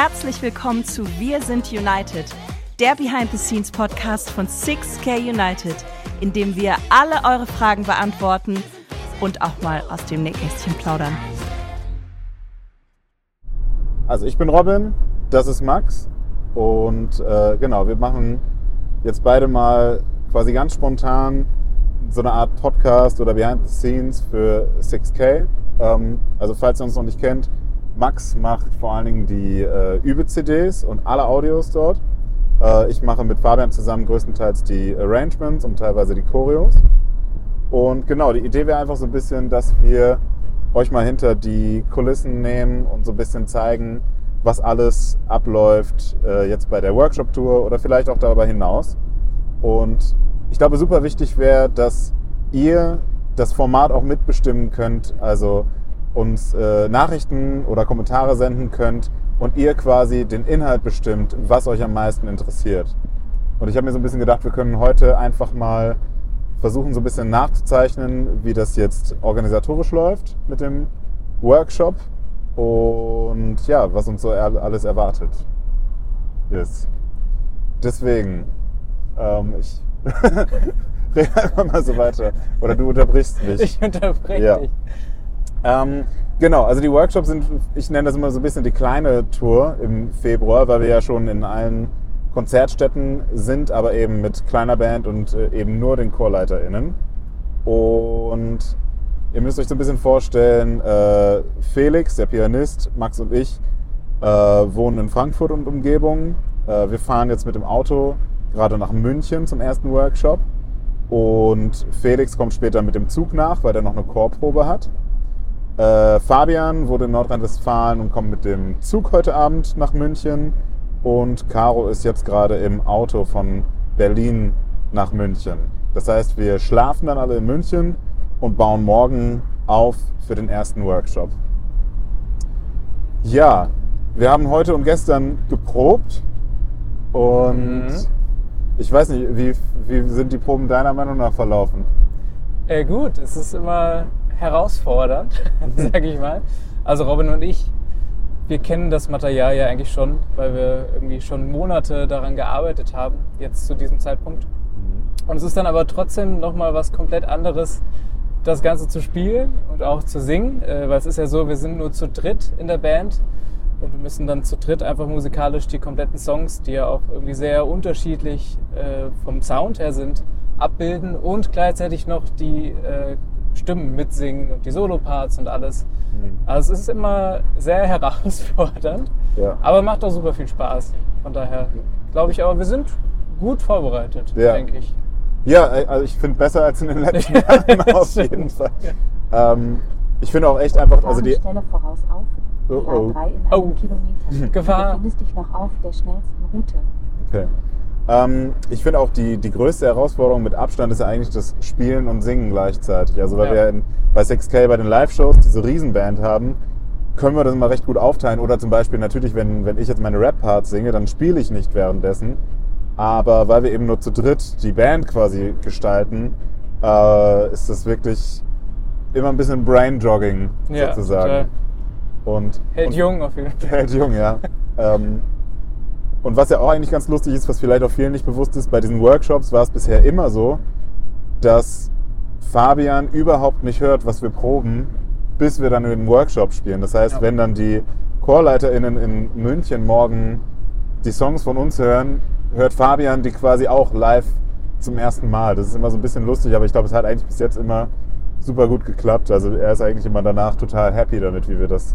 Herzlich willkommen zu Wir sind United, der Behind-the-Scenes-Podcast von 6K United, in dem wir alle eure Fragen beantworten und auch mal aus dem Nähkästchen plaudern. Also ich bin Robin, das ist Max und äh, genau, wir machen jetzt beide mal quasi ganz spontan so eine Art Podcast oder Behind the Scenes für 6K. Ähm, also falls ihr uns noch nicht kennt, Max macht vor allen Dingen die äh, Übe-CDs und alle Audios dort. Äh, ich mache mit Fabian zusammen größtenteils die Arrangements und teilweise die Choreos. Und genau, die Idee wäre einfach so ein bisschen, dass wir euch mal hinter die Kulissen nehmen und so ein bisschen zeigen, was alles abläuft äh, jetzt bei der Workshop-Tour oder vielleicht auch darüber hinaus. Und ich glaube, super wichtig wäre, dass ihr das Format auch mitbestimmen könnt, also uns äh, Nachrichten oder Kommentare senden könnt und ihr quasi den Inhalt bestimmt, was euch am meisten interessiert. Und ich habe mir so ein bisschen gedacht, wir können heute einfach mal versuchen, so ein bisschen nachzuzeichnen, wie das jetzt organisatorisch läuft mit dem Workshop und ja, was uns so alles erwartet. Yes. Deswegen, ähm, ich rede einfach mal so weiter. Oder du unterbrichst mich. Ich unterbreche Ja. dich. Ähm, genau, also die Workshops sind, ich nenne das immer so ein bisschen die kleine Tour im Februar, weil wir ja schon in allen Konzertstätten sind, aber eben mit kleiner Band und äh, eben nur den ChorleiterInnen. Und ihr müsst euch so ein bisschen vorstellen, äh, Felix, der Pianist, Max und ich äh, wohnen in Frankfurt und Umgebung. Äh, wir fahren jetzt mit dem Auto gerade nach München zum ersten Workshop. Und Felix kommt später mit dem Zug nach, weil er noch eine Chorprobe hat. Äh, Fabian wurde in Nordrhein-Westfalen und kommt mit dem Zug heute Abend nach München. Und Caro ist jetzt gerade im Auto von Berlin nach München. Das heißt, wir schlafen dann alle in München und bauen morgen auf für den ersten Workshop. Ja, wir haben heute und gestern geprobt und Mhm. ich weiß nicht, wie, wie sind die Proben deiner Meinung nach verlaufen? Äh, gut, es ist immer herausfordernd, sag ich mal. Also Robin und ich, wir kennen das Material ja eigentlich schon, weil wir irgendwie schon Monate daran gearbeitet haben, jetzt zu diesem Zeitpunkt. Und es ist dann aber trotzdem nochmal was komplett anderes, das Ganze zu spielen und auch zu singen, äh, weil es ist ja so, wir sind nur zu dritt in der Band und wir müssen dann zu dritt einfach musikalisch die kompletten Songs, die ja auch irgendwie sehr unterschiedlich äh, vom Sound her sind, abbilden und gleichzeitig noch die äh, Stimmen mitsingen und die Soloparts und alles. Also es ist immer sehr herausfordernd, Ja. aber macht auch super viel Spaß. Von daher glaube ich aber, wir sind gut vorbereitet, Ja. denke ich. Ja, also ich finde besser als in den letzten Ja, Jahren auf stimmt. jeden Fall. Ähm, ich finde auch echt einfach, also die, Stelle voraus auf. Oh, oh. A3 in einem Oh. Kilometer. Gefahr. Du befindest dich noch auf der schnellsten Route. okay. Ähm, ich finde auch die, die größte Herausforderung mit Abstand ist ja eigentlich das Spielen und Singen gleichzeitig. Also weil Ja. wir in, bei 6K bei den Live-Shows diese Riesenband haben, können wir das mal recht gut aufteilen. Oder zum Beispiel natürlich, wenn, wenn ich jetzt meine Rap-Parts singe, dann spiele ich nicht währenddessen. Aber weil wir eben nur zu dritt die Band quasi gestalten, äh, ist das wirklich immer ein bisschen Brain-Jogging Ja, sozusagen. total. Und, Hält und, jung auf jeden Fall. Hält jung, ja. ähm, und was ja auch eigentlich ganz lustig ist, was vielleicht auch vielen nicht bewusst ist, bei diesen Workshops war es bisher immer so, dass Fabian überhaupt nicht hört, was wir proben, bis wir dann in den Workshop spielen. Das heißt, Ja. wenn dann die ChorleiterInnen in München morgen die Songs von uns hören, hört Fabian die quasi auch live zum ersten Mal. Das ist immer so ein bisschen lustig, aber ich glaube, es hat eigentlich bis jetzt immer super gut geklappt. Also er ist eigentlich immer danach total happy damit, wie wir das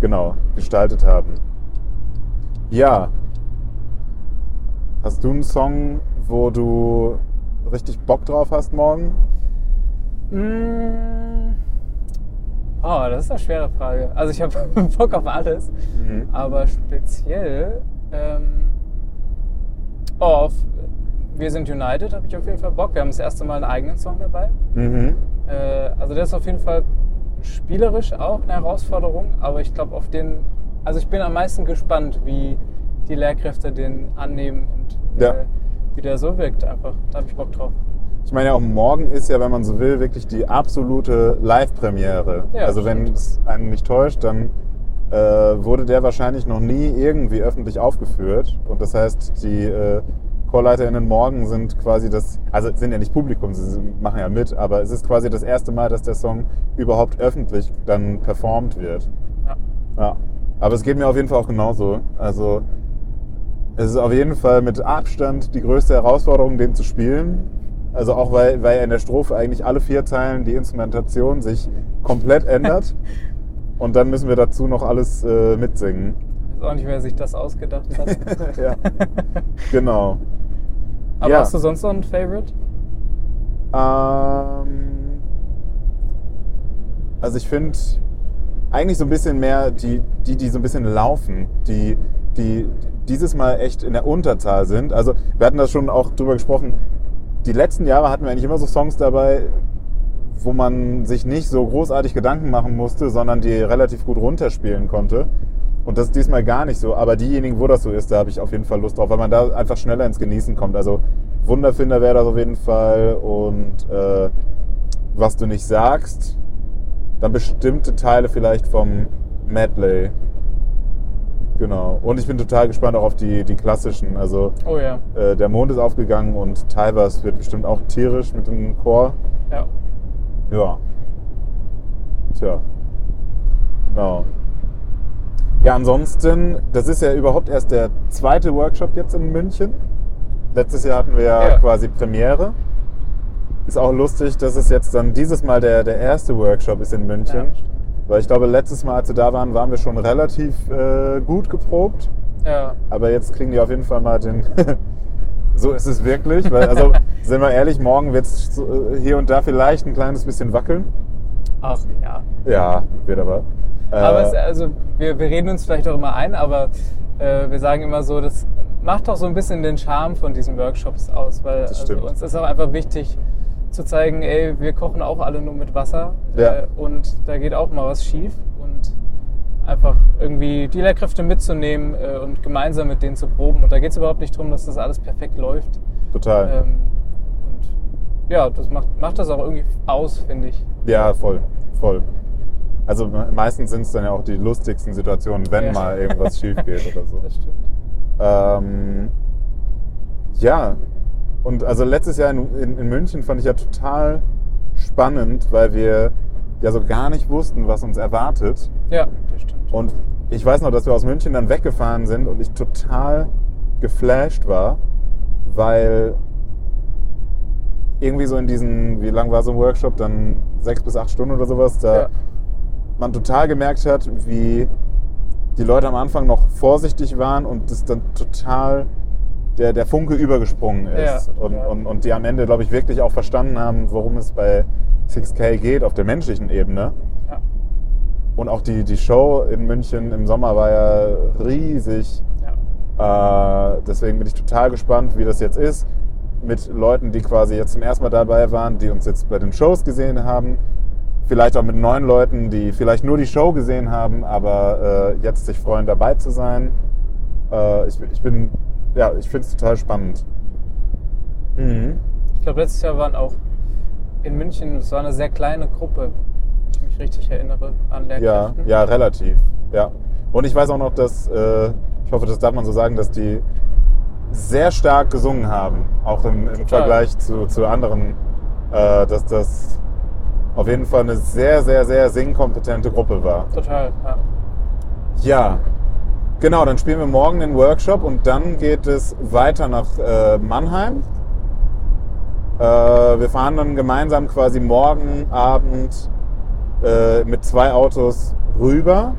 genau gestaltet haben. Ja. Hast du einen Song, wo du richtig Bock drauf hast morgen? Mm. Oh, das ist eine schwere Frage. Also ich habe Bock auf alles, Mhm. aber speziell ähm, oh, auf Wir sind United habe ich auf jeden Fall Bock. Wir haben das erste Mal einen eigenen Song dabei. Mhm. Äh, also der ist auf jeden Fall spielerisch auch eine Herausforderung, aber ich glaube auf den, also ich bin am meisten gespannt, wie die Lehrkräfte den annehmen und Ja. äh, wie der so wirkt einfach. Da habe ich Bock drauf. Ich meine, auch morgen ist ja, wenn man so will, wirklich die absolute Live-Premiere. Ja, also wenn es einen nicht täuscht, dann äh, wurde der wahrscheinlich noch nie irgendwie öffentlich aufgeführt. Und das heißt, die äh, ChorleiterInnen morgen sind quasi das, also sind ja nicht Publikum, sie machen ja mit, aber es ist quasi das erste Mal, dass der Song überhaupt öffentlich dann performt wird. Ja. Ja. Aber es geht mir auf jeden Fall auch genauso. Also es ist auf jeden Fall mit Abstand die größte Herausforderung, den zu spielen. Also auch weil, weil in der Strophe eigentlich alle vier Zeilen die Instrumentation sich komplett ändert. Und dann müssen wir dazu noch alles äh, mitsingen. Ich weiß auch nicht, wer sich das ausgedacht hat. ja. Genau. Aber Ja. hast du sonst noch ein Favorite? Ähm, also ich finde eigentlich so ein bisschen mehr die, die, die so ein bisschen laufen, die, die dieses Mal echt in der Unterzahl sind. Also wir hatten da schon auch drüber gesprochen. Die letzten Jahre hatten wir eigentlich immer so Songs dabei, wo man sich nicht so großartig Gedanken machen musste, sondern die relativ gut runterspielen konnte. Und das ist diesmal gar nicht so. Aber diejenigen, wo das so ist, da habe ich auf jeden Fall Lust drauf, weil man da einfach schneller ins Genießen kommt. Also Wunderfinder wäre das auf jeden Fall. Und äh, was du nicht sagst, dann bestimmte Teile vielleicht vom Medley. Genau. Und ich bin total gespannt auch auf die, die klassischen. Also Oh ja. äh, der Mond ist aufgegangen und Tybers wird bestimmt auch tierisch mit dem Chor. ja. Ja. Tja. Genau. Ja, ansonsten, das ist ja überhaupt erst der zweite Workshop jetzt in München. Letztes Jahr hatten wir ja, quasi Premiere. Ist auch lustig, dass es jetzt dann dieses Mal der, der erste Workshop ist in München. Ja. Weil ich glaube, letztes Mal, als wir da waren, waren wir schon relativ äh, gut geprobt. Ja. Aber jetzt kriegen die auf jeden Fall mal den. so ist es wirklich. Weil, also, sind wir ehrlich, morgen wird es hier und da vielleicht ein kleines bisschen wackeln. Ach ja. Ja, wird aber. Äh, Aber es, also, wir, wir reden uns vielleicht auch immer ein, aber äh, wir sagen immer so, das macht doch so ein bisschen den Charme von diesen Workshops aus, weil Das also, uns ist auch einfach wichtig zu zeigen, ey, wir kochen auch alle nur mit Wasser Ja. äh, und da geht auch mal was schief und einfach irgendwie die Lehrkräfte mitzunehmen äh, und gemeinsam mit denen zu proben. Und da geht es überhaupt nicht darum, dass das alles perfekt läuft. total. Ähm, und ja, das macht, macht das auch irgendwie aus, finde ich. Ja, voll. Voll. Also me- meistens sind es dann ja auch die lustigsten Situationen, wenn Ja. mal irgendwas schief geht oder so. Das stimmt. Ähm, ja, und also letztes Jahr in, in, in München fand ich ja total spannend, weil wir ja so gar nicht wussten, was uns erwartet. Ja, das stimmt. Und ich weiß noch, dass wir aus München dann weggefahren sind und ich total geflasht war, weil irgendwie so in diesen, wie lang war so ein Workshop, dann sechs bis acht Stunden oder sowas, da Ja. man total gemerkt hat, wie die Leute am Anfang noch vorsichtig waren und das dann total der, der Funke übergesprungen ist. Ja, und, ja. Und, und die am Ende, glaube ich, wirklich auch verstanden haben, worum es bei 6K geht auf der menschlichen Ebene. Ja. Und auch die, die Show in München im Sommer war ja riesig. Äh, deswegen bin ich total gespannt, wie das jetzt ist. Mit Leuten, die quasi jetzt zum ersten Mal dabei waren, die uns jetzt bei den Shows gesehen haben. Vielleicht auch mit neuen Leuten, die vielleicht nur die Show gesehen haben, aber äh, jetzt sich freuen, dabei zu sein. Äh, ich, ich bin, ja, ich finde es total spannend. Mhm. Ich glaube, letztes Jahr waren auch in München, es war eine sehr kleine Gruppe, wenn ich mich richtig erinnere, an Ja, Lehrkräften. ja, relativ. Ja. Und ich weiß auch noch, dass, äh, ich hoffe, das darf man so sagen, dass die sehr stark gesungen haben, auch im, im Vergleich zu, zu anderen, äh, dass das auf jeden Fall eine sehr, sehr, sehr singkompetente Gruppe war. Total, ja. Ja, genau, dann spielen wir morgen den Workshop und dann geht es weiter nach äh, Mannheim. Äh, wir fahren dann gemeinsam quasi morgen Abend äh, mit zwei Autos rüber.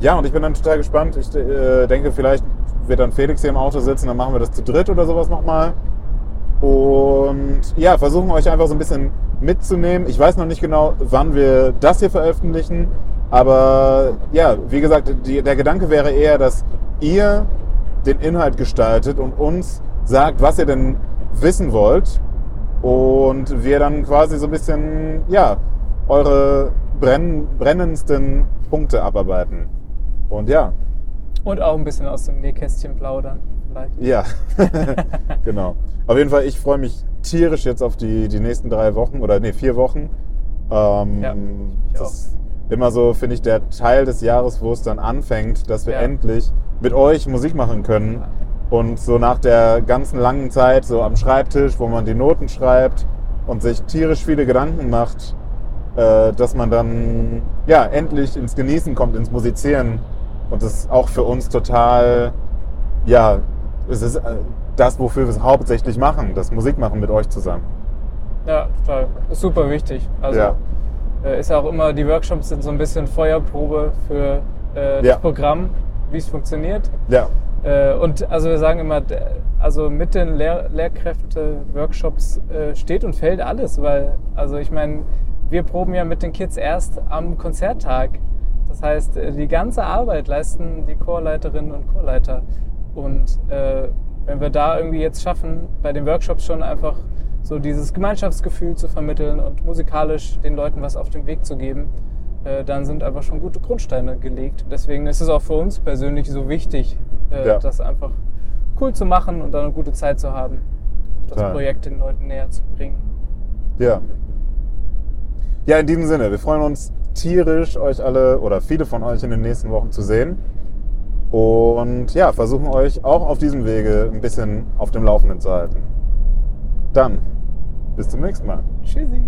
Ja, und ich bin dann total gespannt. Ich äh, denke, vielleicht wird dann Felix hier im Auto sitzen, dann machen wir das zu dritt oder sowas nochmal. Und ja, versuchen euch einfach so ein bisschen mitzunehmen. Ich weiß noch nicht genau, wann wir das hier veröffentlichen. Aber ja, wie gesagt, die, der Gedanke wäre eher, dass ihr den Inhalt gestaltet und uns sagt, was ihr denn wissen wollt. Und wir dann quasi so ein bisschen, ja, eure brenn, brennendsten Punkte abarbeiten. Und ja, Und auch ein bisschen aus dem Nähkästchen plaudern, vielleicht. ja, genau. Auf jeden Fall, ich freue mich tierisch jetzt auf die, die nächsten drei Wochen oder nee, vier Wochen. Ähm, Ja, ich das immer so, finde ich, der Teil des Jahres, wo es dann anfängt, dass wir Ja. endlich mit euch Musik machen können. Und so nach der ganzen langen Zeit, so am Schreibtisch, wo man die Noten schreibt und sich tierisch viele Gedanken macht, äh, dass man dann ja endlich ins Genießen kommt, ins Musizieren. Und das ist auch für uns total, ja, es ist äh, das, wofür wir es hauptsächlich machen, das Musikmachen mit euch zusammen. Ja, total. Ist super wichtig. Also Ja. Äh, ist auch immer, die Workshops sind so ein bisschen Feuerprobe für äh, Ja. das Programm, wie es funktioniert. Ja, Äh, und also wir sagen immer, also mit den Lehr Lehrkräfte-Workshops äh, steht und fällt alles, weil, also ich meine, wir proben ja mit den Kids erst am Konzerttag. Das heißt, äh, die ganze Arbeit leisten die Chorleiterinnen und Chorleiter. Und äh, wenn wir da irgendwie jetzt schaffen, bei den Workshops schon einfach so dieses Gemeinschaftsgefühl zu vermitteln und musikalisch den Leuten was auf den Weg zu geben, äh, dann sind einfach schon gute Grundsteine gelegt. Deswegen ist es auch für uns persönlich so wichtig, äh, Ja. das einfach cool zu machen und dann eine gute Zeit zu haben und das Total. Projekt den Leuten näher zu bringen. Ja. Ja, in diesem Sinne, wir freuen uns tierisch, euch alle oder viele von euch in den nächsten Wochen zu sehen. Und ja, versuchen euch auch auf diesem Wege ein bisschen auf dem Laufenden zu halten. Dann, bis zum nächsten Mal. Tschüssi!